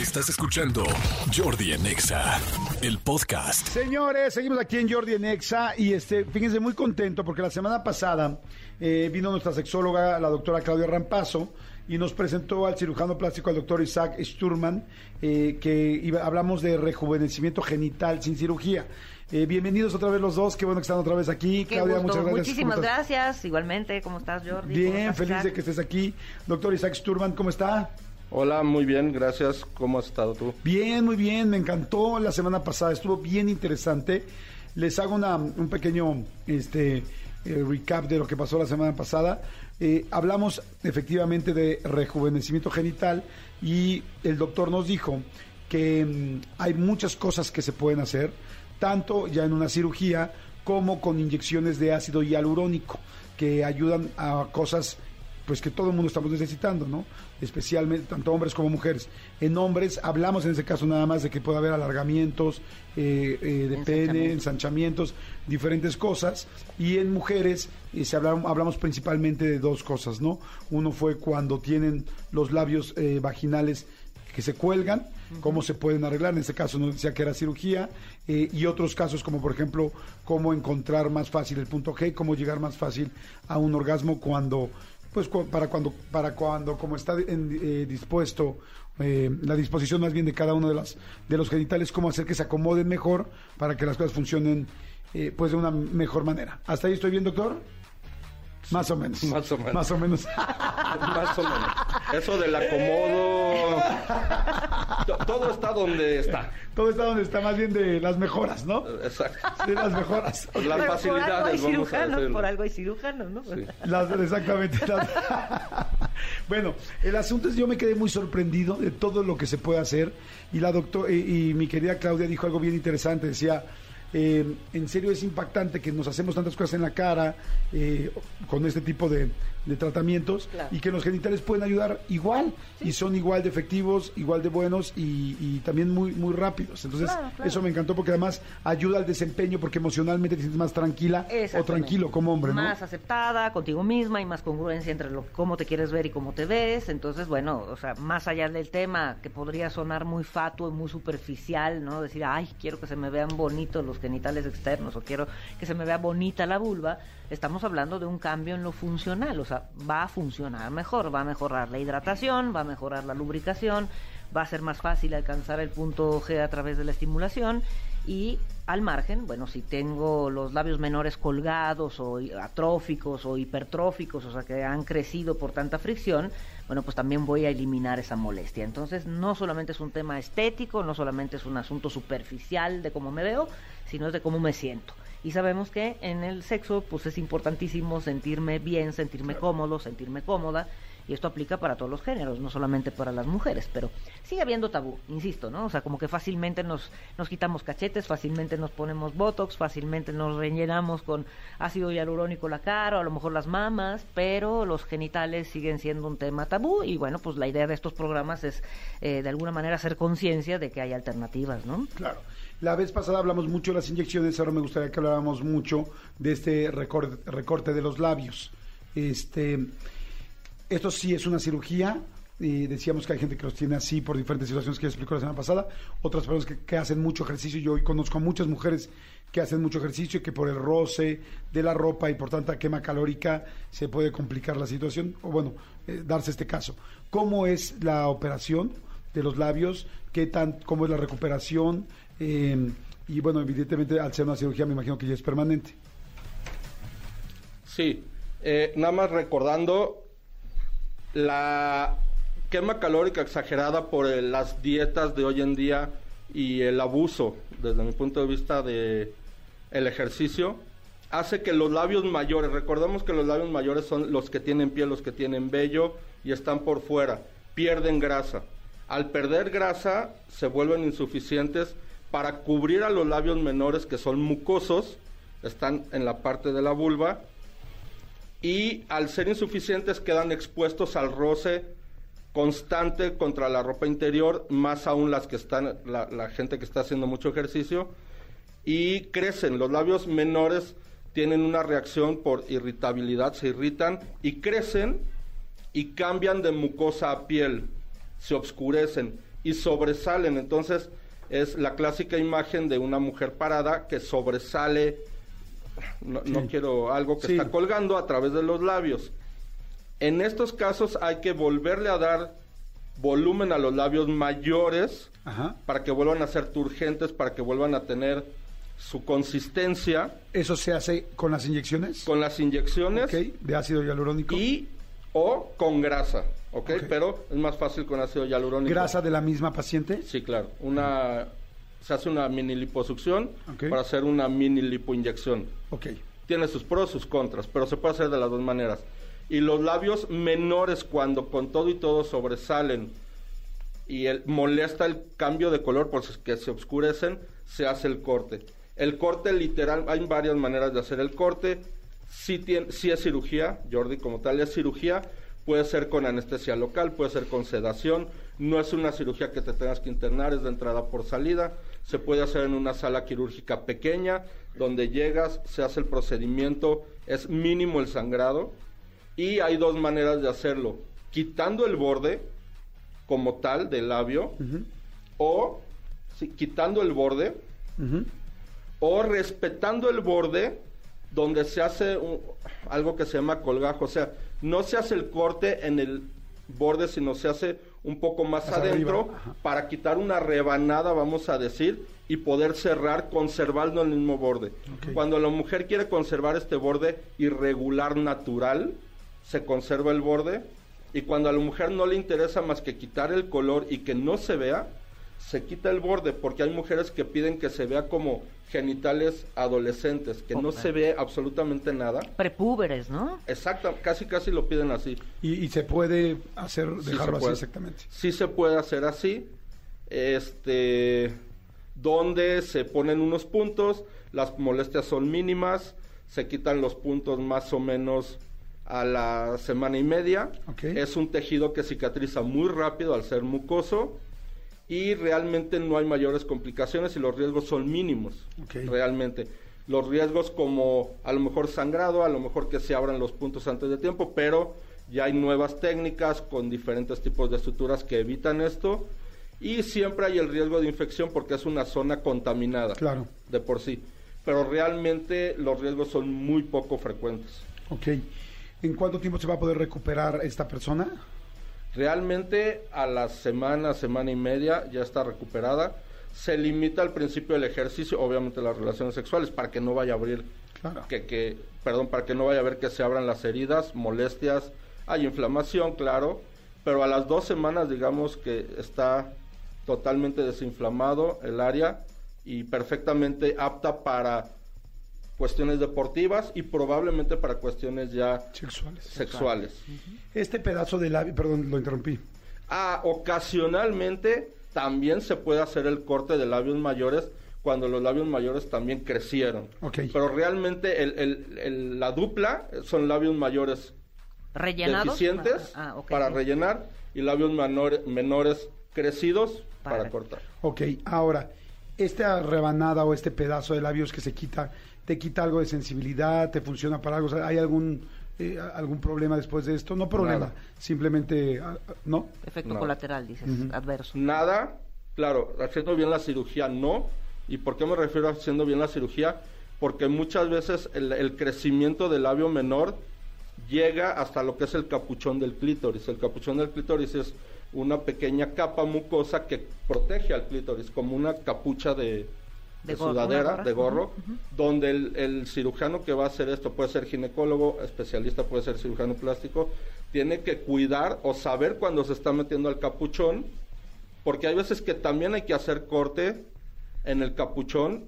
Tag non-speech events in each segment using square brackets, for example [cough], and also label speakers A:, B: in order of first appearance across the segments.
A: Estás escuchando Jordi en Exa, el podcast.
B: Señores, seguimos aquí en Jordi en Exa y este, fíjense muy contento porque la semana pasada eh, vino nuestra sexóloga, la doctora Claudia Rampazo, y nos presentó al cirujano plástico, al doctor Isaac Sturman, eh, que iba- hablamos de rejuvenecimiento genital sin cirugía. Eh, bienvenidos otra vez los dos, qué bueno que están otra vez aquí.
C: Qué
B: Claudia,
C: gusto.
B: muchas gracias.
C: Muchísimas gracias. Igualmente, ¿cómo estás, Jordi? ¿Cómo
B: Bien,
C: estás,
B: feliz
C: Isaac?
B: de que estés aquí. Doctor Isaac Sturman, ¿cómo está?
D: Hola, muy bien, gracias. ¿Cómo has estado tú?
B: Bien, muy bien, me encantó la semana pasada, estuvo bien interesante. Les hago una- un pequeño este, eh, recap de lo que pasó la semana pasada. Eh, hablamos efectivamente de rejuvenecimiento genital y el doctor nos dijo que mm, hay muchas cosas que se pueden hacer, tanto ya en una cirugía como con inyecciones de ácido hialurónico, que ayudan a cosas pues que todo el mundo estamos necesitando, ¿no? Especialmente tanto hombres como mujeres. En hombres hablamos en ese caso nada más de que puede haber alargamientos eh, eh, de pene,
C: Ensanchamientos.
B: diferentes cosas. Y en mujeres eh, se hablaron- hablamos principalmente de dos cosas, ¿no? Uno fue cuando tienen los labios eh, vaginales que se cuelgan, cómo se pueden arreglar, en este caso nos decía que era cirugía, eh, y otros casos como por ejemplo cómo encontrar más fácil el punto G, cómo llegar más fácil a un orgasmo cuando, pues para cuando, para cuando como está en- eh, dispuesto, eh, la disposición más bien de cada uno de, las, de los genitales, cómo hacer que se acomoden mejor para que las cosas funcionen eh, pues de una mejor manera. ¿Hasta ahí estoy bien, doctor? [laughs] Más o menos.
D: Más o menos.
B: Más o menos.
D: Más o menos. Eso del acomodo. to- Todo está donde está.
B: Todo está donde está más bien de las mejoras, ¿no?
D: Exacto.
B: Sí, las mejoras.
D: Las
C: Pero por algo hay
D: facilidades,
C: cirujanos, por algo hay cirujanos, ¿no?
D: Sí.
B: Las- exactamente. las- [laughs] bueno, el asunto es yo me quedé muy sorprendido de todo lo que se puede hacer y la doctora y, y mi querida Claudia dijo algo bien interesante. Decía, eh, en serio es impactante que nos hacemos tantas cosas en la cara eh, con este tipo de, de tratamientos
C: Claro.
B: y que los genitales pueden ayudar igual y son igual de efectivos, igual de buenos y, y también muy muy rápidos. Entonces
C: Claro, claro.
B: eso me encantó porque además ayuda al desempeño porque emocionalmente te sientes más tranquila o tranquilo como hombre, ¿no?
C: Más aceptada contigo misma y más congruencia entre lo, cómo te quieres ver y cómo te ves. Entonces, bueno, o sea, más allá del tema que podría sonar muy fatuo y muy superficial, ¿no? Decir, ay, quiero que se me vean bonitos los genitales externos o quiero que se me vea bonita la vulva. Estamos hablando de un cambio en lo funcional, o sea, va a funcionar mejor, va a mejorar la hidratación, va a mejorar la lubricación, va a ser más fácil alcanzar el punto G a través de la estimulación y al margen, bueno, si tengo los labios menores colgados o atróficos o hipertróficos, o sea, que han crecido por tanta fricción, bueno, pues también voy a eliminar esa molestia. Entonces, no solamente es un tema estético, no solamente es un asunto superficial de cómo me veo, sino de cómo me siento. Y sabemos que en el sexo, pues es importantísimo sentirme bien, sentirme cómodo, sentirme cómoda. Y esto aplica para todos los géneros, no solamente para las mujeres, pero sigue habiendo tabú, insisto, ¿no? O sea, como que fácilmente nos, nos quitamos cachetes, fácilmente nos ponemos botox, fácilmente nos rellenamos con ácido hialurónico la cara o a lo mejor las mamas, pero los genitales siguen siendo un tema tabú y bueno, pues la idea de estos programas es eh, de alguna manera hacer conciencia de que hay alternativas, ¿no?
B: Claro. La vez pasada hablamos mucho de las inyecciones, ahora me gustaría que habláramos mucho de este recor- recorte de los labios. Este, esto sí es una cirugía. y decíamos que hay gente que los tiene así por diferentes situaciones que ya explicó la semana pasada. Otras personas que, hacen mucho ejercicio. Yo hoy conozco a muchas mujeres que hacen mucho ejercicio y que por el roce de la ropa y por tanta quema calórica se puede complicar la situación. O bueno, eh, darse este caso. ¿Cómo es la operación de los labios? ¿Qué tan, ¿Cómo es la recuperación? Eh, y bueno, evidentemente al ser una cirugía me imagino que ya es permanente.
D: Sí, eh, nada más recordando la quema calórica exagerada por eh, las dietas de hoy en día y el abuso, desde mi punto de vista de el ejercicio, hace que los labios mayores, recordemos que los labios mayores son los que tienen piel, los que tienen vello y están por fuera, pierden grasa. Al perder grasa se vuelven insuficientes para cubrir a los labios menores que son mucosos, están en la parte de la vulva y al ser insuficientes quedan expuestos al roce constante contra la ropa interior, más aún las que están, la, gente que está haciendo mucho ejercicio, y crecen. Los labios menores tienen una reacción por irritabilidad, se irritan y crecen y cambian de mucosa a piel, se obscurecen. y sobresalen. Entonces es la clásica imagen de una mujer parada que sobresale, no, no quiero algo que
B: Sí.
D: está colgando a través de los labios. En estos casos hay que volverle a dar volumen a los labios mayores
B: Ajá.
D: para que vuelvan a ser turgentes, para que vuelvan a tener su consistencia
B: ¿Eso se hace con las inyecciones?
D: con las inyecciones
B: de ácido hialurónico.
D: y o con grasa, ¿ok?
B: Ok.
D: Pero es más fácil con ácido hialurónico.
B: ¿Grasa de la misma paciente?
D: Sí, claro. Una se hace una mini liposucción para hacer una mini lipoinyección.
B: Ok.
D: Tiene sus pros, sus contras, pero se puede hacer de las dos maneras. Y los labios menores cuando con todo y todo sobresalen y el, molesta el cambio de color porque se oscurecen, se hace el corte. El corte literal, hay varias maneras de hacer el corte. Si, tiene, si es cirugía, Jordi, como tal, es cirugía. Puede ser con anestesia local, puede ser con sedación. No es una cirugía que te tengas que internar, es de entrada por salida. Se puede hacer en una sala quirúrgica pequeña, donde llegas, se hace el procedimiento, es mínimo el sangrado. Y hay dos maneras de hacerlo. Quitando el borde, como tal, del labio, o sí, quitando el borde, o respetando el borde donde se hace un- algo que se llama colgajo, o sea, no se hace el corte en el borde, sino se hace un poco más adentro para quitar una rebanada, vamos a decir, y poder cerrar conservando el mismo borde. Cuando la mujer quiere conservar este borde irregular natural, se conserva el borde, y cuando a la mujer no le interesa más que quitar el color y que no se vea, se quita el borde, porque hay mujeres que piden que se vea como genitales adolescentes, que no se ve absolutamente nada.
C: Prepúberes, ¿no?
D: Exacto, casi casi lo piden así.
B: Y, y se puede hacer,
D: Sí
B: dejarlo así exactamente.
D: Sí se puede hacer así. Este donde se ponen unos puntos, las molestias son mínimas, se quitan los puntos más o menos a la semana y media.
B: Ok.
D: Es un tejido que cicatriza muy rápido al ser mucoso y realmente no hay mayores complicaciones y los riesgos son mínimos. Realmente. Los riesgos como a lo mejor sangrado, a lo mejor que se abran los puntos antes de tiempo, pero ya hay nuevas técnicas con diferentes tipos de suturas que evitan esto y siempre hay el riesgo de infección porque es una zona contaminada
B: Claro.
D: de por sí. Pero realmente los riesgos son muy poco frecuentes.
B: Ok. ¿En cuánto tiempo se va a poder recuperar esta persona?
D: Realmente a la semana, semana y media ya está recuperada. Se limita al principio del ejercicio, obviamente las relaciones sexuales, para que no vaya a abrir,
B: Claro.
D: que, que, perdón, para que no vaya a ver que se abran las heridas, molestias, hay inflamación, claro, pero a las dos semanas digamos que está totalmente desinflamado el área y perfectamente apta para cuestiones deportivas y probablemente para cuestiones ya
B: Sexuales.
D: sexuales.
B: Este pedazo de labio, perdón, lo interrumpí.
D: Ah, ocasionalmente también se puede hacer el corte de labios mayores cuando los labios mayores también crecieron.
B: Ok.
D: Pero realmente el- el- el- la dupla son labios mayores
C: ¿Rellenados?
D: deficientes
C: Ah, ah,
D: para rellenar y labios menor- menores crecidos para,
C: Para-
D: cortar.
B: Ok, ahora, esta rebanada o este pedazo de labios que se quita, ¿te quita algo de sensibilidad? ¿Te funciona para algo? O sea, ¿Hay algún, eh, algún problema después de esto? No problema,
D: Nada.
B: simplemente, ah, ¿no?
C: Efecto
D: No.
C: colateral, dices, adverso.
D: Nada, claro, haciendo bien la cirugía no. ¿Y por qué me refiero a haciendo bien la cirugía? Porque muchas veces el, el crecimiento del labio menor llega hasta lo que es el capuchón del clítoris. El capuchón del clítoris es una pequeña capa mucosa que protege al clítoris, como una capucha de,
C: De
D: sudadera,
C: gorra.
D: de gorro, donde el, el cirujano que va a hacer esto puede ser ginecólogo, especialista, puede ser cirujano plástico, tiene que cuidar o saber cuando se está metiendo al capuchón, porque hay veces que también hay que hacer corte en el capuchón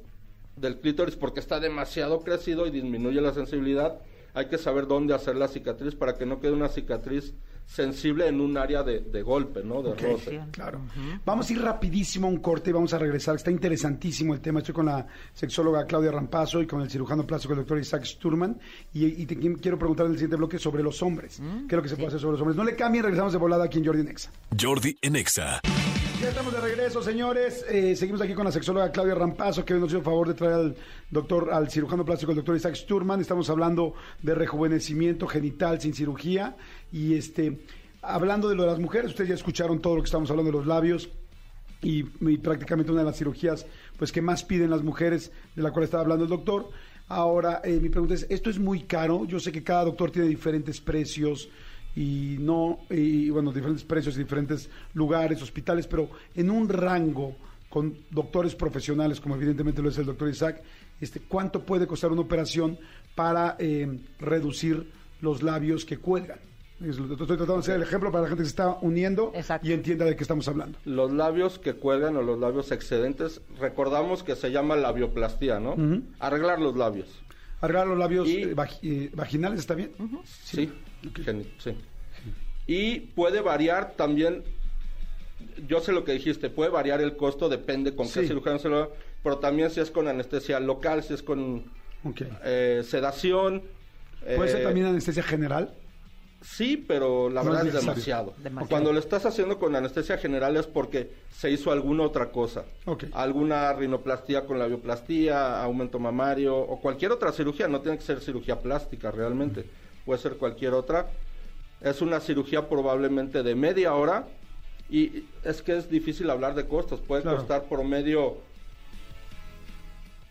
D: del clítoris porque está demasiado crecido y disminuye la sensibilidad. Hay que saber dónde hacer la cicatriz para que no quede una cicatriz sensible en un área de, de golpe, ¿no? De
B: Ok,
D: roce.
B: claro. Vamos a ir rapidísimo a un corte y vamos a regresar. Está interesantísimo el tema. Estoy con la sexóloga Claudia Rampazo y con el cirujano plástico, el doctor Isaac Sturman. Y, y te qui- quiero preguntar en el siguiente bloque sobre los hombres. ¿Qué es lo que se puede hacer sobre los hombres? No le cambien, regresamos de volada aquí en Jordi Nexa.
A: Jordi en Exa.
B: Ya estamos de regreso, señores. Eh, seguimos aquí con la sexóloga Claudia Rampazo, que hoy nos hizo el favor de traer al doctor, al cirujano plástico, el doctor Isaac Sturman. Estamos hablando de rejuvenecimiento genital sin cirugía. Y este, hablando de lo de las mujeres, ustedes ya escucharon todo lo que estamos hablando de los labios. y, prácticamente una de las cirugías pues que más piden las mujeres, de la cual estaba hablando el doctor. Ahora, eh, mi pregunta es, ¿esto es muy caro? Yo sé que cada doctor tiene diferentes precios y no, y bueno, diferentes precios y diferentes lugares, hospitales, pero en un rango con doctores profesionales, como evidentemente lo es el doctor Isaac, este, ¿cuánto puede costar una operación para eh, reducir los labios que cuelgan? Estoy tratando de hacer el ejemplo para la gente que se está uniendo
C: Exacto.
B: y entienda de qué estamos hablando.
D: Los labios que cuelgan o los labios excedentes, recordamos que se llama labioplastía, ¿no? Arreglar los labios.
B: Arreglar los labios
D: Y-
B: eh, eh, vaginales, ¿está bien?
D: Sí, sí. Y puede variar también, yo sé lo que dijiste, puede variar el costo, depende con
B: Sí.
D: qué cirujano se lo pero también si es con anestesia local, si es con eh, sedación.
B: ¿Puede ser también anestesia general?
D: Sí, pero la
B: No
D: verdad
B: es
D: demasiado.
C: Demasiado.
D: Cuando lo estás haciendo con anestesia general es porque se hizo alguna otra cosa. Alguna rinoplastía con labioplastía, aumento mamario o cualquier otra cirugía. No tiene que ser cirugía plástica realmente. Puede ser cualquier otra. Es una cirugía probablemente de media hora y es que es difícil hablar de costos. Puede
B: Claro.
D: costar promedio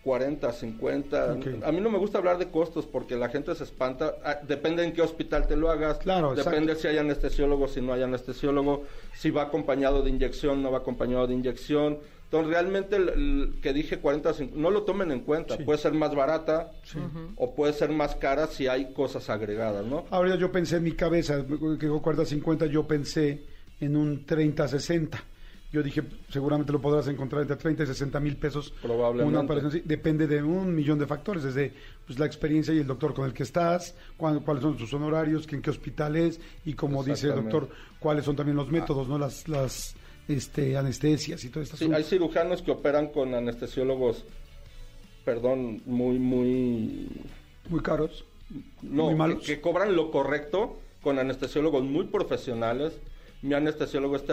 D: 40, 50.
B: Ok.
D: A mí no me gusta hablar de costos porque la gente se espanta. Ah, Depende en qué hospital te lo hagas.
B: Claro,
D: Depende
B: exacto.
D: si hay anestesiólogo, si no hay anestesiólogo. Si va acompañado de inyección, no va acompañado de inyección. Entonces, realmente, el, el que dije 40, 50, no lo tomen en cuenta.
B: Sí.
D: Puede ser más barata o puede ser más cara si hay cosas agregadas, ¿no?
B: Ahora yo pensé en mi cabeza, que dijo 40-50, yo pensé en un 30-60. Yo dije, seguramente lo podrás encontrar entre 30 y 60 mil pesos.
D: Probablemente.
B: Una operación así. Depende de un millón de factores, desde pues, la experiencia y el doctor con el que estás, cuáles son sus honorarios, en qué hospital es, y como dice el doctor, cuáles son también los métodos, ¿no? Las, las este, anestesias y todo esto.
D: Sí, hay cirujanos que operan con anestesiólogos, perdón, muy, muy
B: Muy caros.
D: No,
B: Muy
D: que,
B: malos.
D: que cobran lo correcto con anestesiólogos muy profesionales. Mi anestesiólogo es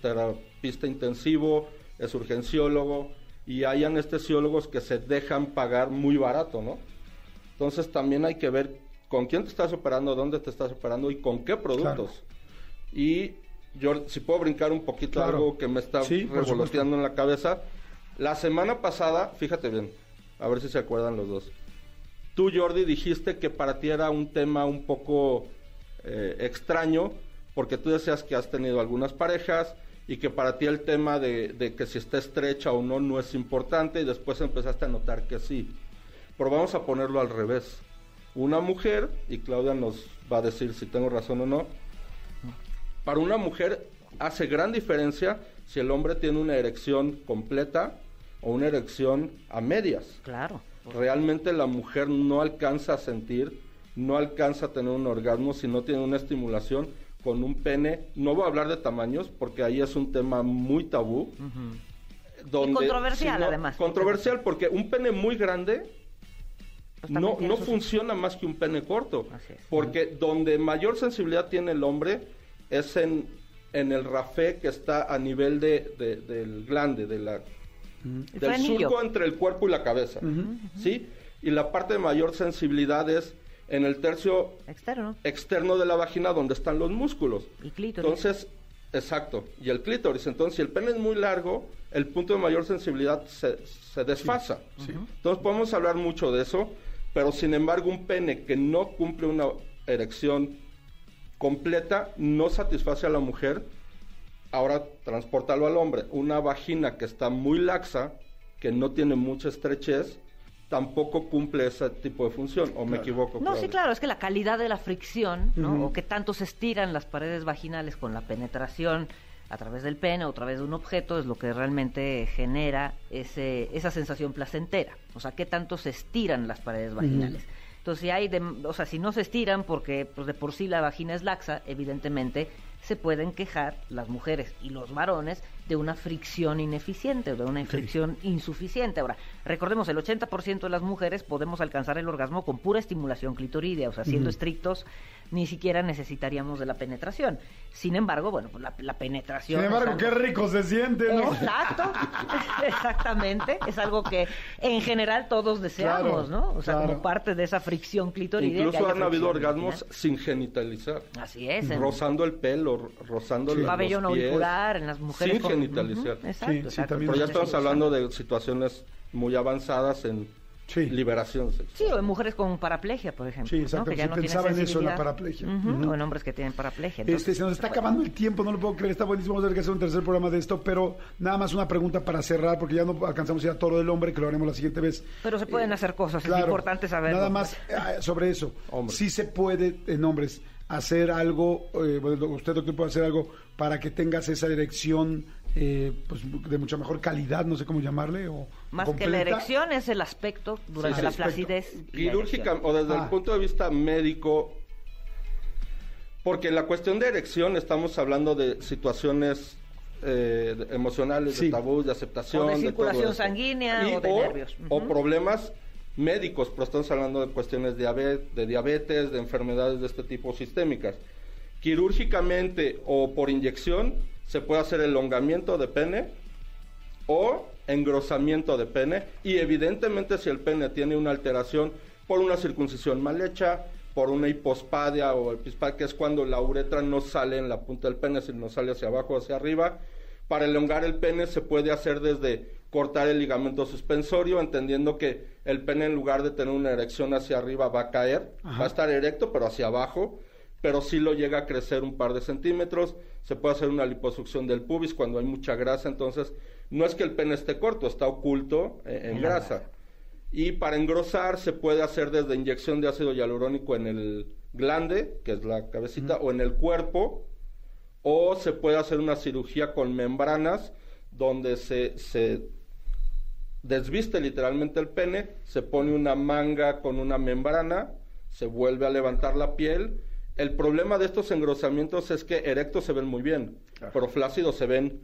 D: terapista intensivo, es urgenciólogo y hay anestesiólogos que se dejan pagar muy barato, ¿no? Entonces también hay que ver con quién te estás operando, dónde te estás operando y con qué productos. Y yo, si puedo brincar un poquito
B: Claro.
D: algo que me está
B: Sí,
D: revoloteando en la cabeza. La semana pasada, fíjate bien, a ver si se acuerdan los dos. Tú, Jordi, dijiste que para ti era un tema un poco eh, extraño, porque tú decías que has tenido algunas parejas y que para ti el tema de, de que si está estrecha o no no es importante y después empezaste a notar que sí. Pero vamos a ponerlo al revés. Una mujer, y Claudia nos va a decir si tengo razón o no, para una mujer hace gran diferencia si el hombre tiene una erección completa o una erección a medias
C: Claro.
D: realmente la mujer no alcanza a sentir, no alcanza a tener un orgasmo si no tiene una estimulación con un pene. No voy a hablar de tamaños porque ahí es un tema muy tabú. donde,
C: Y controversial, además.
D: Controversial porque un pene muy grande
C: Pues
D: no, no
C: sus-
D: funciona más que un pene corto.
C: Así es.
D: Porque donde mayor sensibilidad tiene el hombre es en, en el rafé que está a nivel de, de- del glande, de la,
C: El
D: del surco entre el cuerpo y la cabeza. ¿Sí? Y la parte de mayor sensibilidad es en el tercio
C: Externo.
D: externo de la vagina donde están los músculos.
C: Y clítoris.
D: Entonces, exacto, y el clítoris. Entonces, si el pene es muy largo, el punto de mayor sensibilidad se, se desfasa. Entonces, podemos hablar mucho de eso, pero sin embargo, un pene que no cumple una erección completa no satisface a la mujer. Ahora, transportarlo al hombre. Una vagina que está muy laxa, que no tiene mucha estrechez, tampoco cumple ese tipo de función. ¿O me equivoco?
C: No, sí, claro, es que la calidad de la fricción, ¿no? O que tanto se estiran las paredes vaginales con la penetración a través del pene o a través de un objeto es lo que realmente genera ese, esa sensación placentera. O sea, qué tanto se estiran las paredes vaginales. Entonces, si hay, de- o sea, si no se estiran porque pues, de por sí la vagina es laxa, evidentemente se pueden quejar las mujeres y los varones de una fricción ineficiente o de una fricción insuficiente. Ahora, recordemos, el 80% de las mujeres podemos alcanzar el orgasmo con pura estimulación clitoridea, o sea, siendo estrictos, ni siquiera necesitaríamos de la penetración. Sin embargo, bueno, pues la, la penetración...
B: Sin embargo,
C: algo-
B: qué rico se siente, ¿no?
C: Exacto, [laughs] exactamente. Es algo que en general todos deseamos,
B: Claro,
C: ¿no? O sea,
B: claro.
C: como parte de esa fricción clitoridea.
D: Incluso han habido orgasmos sin genitalizar.
C: Así es. en-
D: Rozando el pelo, ro- rozando
B: Sí.
D: la-
C: pabellón
D: los pies.
C: auricular en las mujeres
D: sin
C: con
D: genitalizial.
C: Ujú, Exacto,
B: Sí, sí,
C: exacto.
B: también
D: Pero ya
B: es
D: estamos hablando de situaciones muy avanzadas en
B: Sí.
D: liberación sexual.
C: Sí, o en mujeres con paraplegia, por ejemplo.
B: Sí,
C: ¿no?
B: exacto,
C: Que ya
B: sí,
C: no
B: pensaba en eso, en la paraplegia.
C: Ujú,
B: Ujú.
C: O en hombres que tienen paraplegia.
B: Este,
C: Entonces,
B: se nos está acabando el tiempo, no lo puedo creer, está buenísimo, vamos a tener que hacer un tercer programa de esto, pero nada más una pregunta para cerrar, porque ya no alcanzamos a ir a todo del hombre, que lo haremos la siguiente vez.
C: Pero se pueden hacer cosas, es importante saberlo.
B: Nada más ah, sobre eso.
D: Hombre.
B: Sí se puede, en hombres, hacer algo, eh, bueno, usted doctor puede hacer algo para que tengas esa erección eh, pues, de mucha mejor calidad, no sé cómo llamarle, o
C: Más que la erección es el aspecto durante
B: Sí,
C: la
B: aspecto.
C: placidez.
D: Quirúrgica o desde
B: Ah.
D: el punto de vista médico, porque en la cuestión de erección estamos hablando de situaciones eh, de- emocionales,
B: Sí.
D: de tabú, de aceptación,
C: O de
D: todo
C: circulación
D: esto.
C: sanguínea
D: Y
C: o de
D: o,
C: nervios.
D: o problemas médicos, pero estamos hablando de cuestiones de, diabe- de diabetes, de enfermedades de este tipo sistémicas. Quirúrgicamente o por inyección se puede hacer elongamiento de pene o engrosamiento de pene y evidentemente si el pene tiene una alteración por una circuncisión mal hecha, por una hipospadia o epispadia, que es cuando la uretra no sale en la punta del pene, sino sale hacia abajo o hacia arriba, para elongar el pene se puede hacer desde cortar el ligamento suspensorio, entendiendo que el pene en lugar de tener una erección hacia arriba va a caer,
B: Ajá.
D: va a estar erecto pero hacia abajo, pero sí lo llega a crecer un par de centímetros. Se puede hacer una liposucción del pubis cuando hay mucha grasa, entonces no es que el pene esté corto, está oculto eh, en, grasa. Y para engrosar se puede hacer desde inyección de ácido hialurónico en el glande, que es la cabecita, o en el cuerpo, o se puede hacer una cirugía con membranas donde se, se desviste literalmente el pene, se pone una manga con una membrana, se vuelve a levantar la piel. El problema de estos engrosamientos es que erectos se ven muy bien, pero flácidos se ven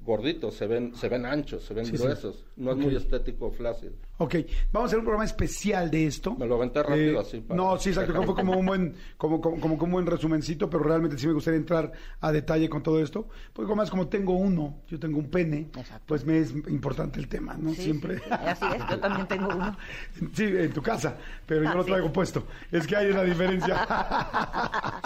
D: gorditos, se ven, se ven anchos, se ven
B: Sí, sí.
D: gruesos. No es muy estético flácido.
B: Ok, vamos a hacer un programa especial de esto.
D: Me lo aventé rápido
B: Eh,
D: así para-
B: No, sí, exacto, fue como un buen, como, como, como, como un buen resumencito, pero realmente sí me gustaría entrar a detalle con todo esto. Porque como más como tengo uno, yo tengo un pene,
C: Exacto.
B: pues me es importante el tema, ¿no?
C: Sí,
B: Siempre.
C: sí, sí, así es, yo también tengo uno. [laughs]
B: Sí, en tu casa, pero yo
C: Ah,
B: lo
C: sí.
B: traigo puesto. Es que hay una diferencia. [laughs]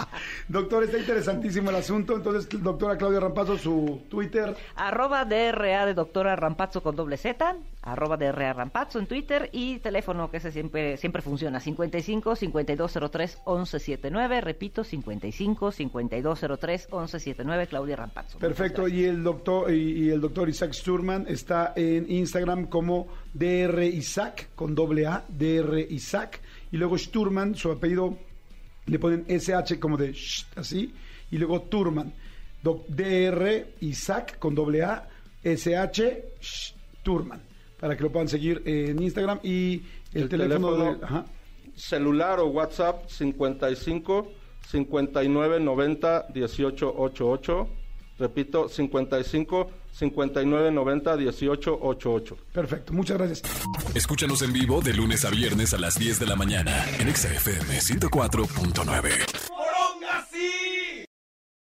B: Doctor, está interesantísimo el asunto. Entonces, doctora Claudia Rampazo, su Twitter.
C: Arroba DRA de doctora Rampazzo con doble Z, arroba DRA Rampazzo en Twitter y teléfono que ese siempre, siempre funciona, 55 5203 1179, repito, 55 5203 1179, Claudia Rampazzo.
B: Perfecto. Y el doctor y, y el doctor Isaac Sturman está en Instagram como DR Isaac con doble A, DR Isaac. Y luego Sturman, su apellido le ponen SH como de sh, así. Y luego Turman. Doc- DR Isaac con doble A, SH sh, Turman. Para que lo puedan seguir en Instagram. Y el,
D: El
B: teléfono,
D: teléfono-
B: de. Ajá.
D: celular o WhatsApp 55 59 90 18 88. Repito, 55 59 90 18 88.
B: Perfecto. Muchas gracias.
A: Escúchanos en vivo de lunes a viernes a las 10 de la mañana en Exa FM 104.9.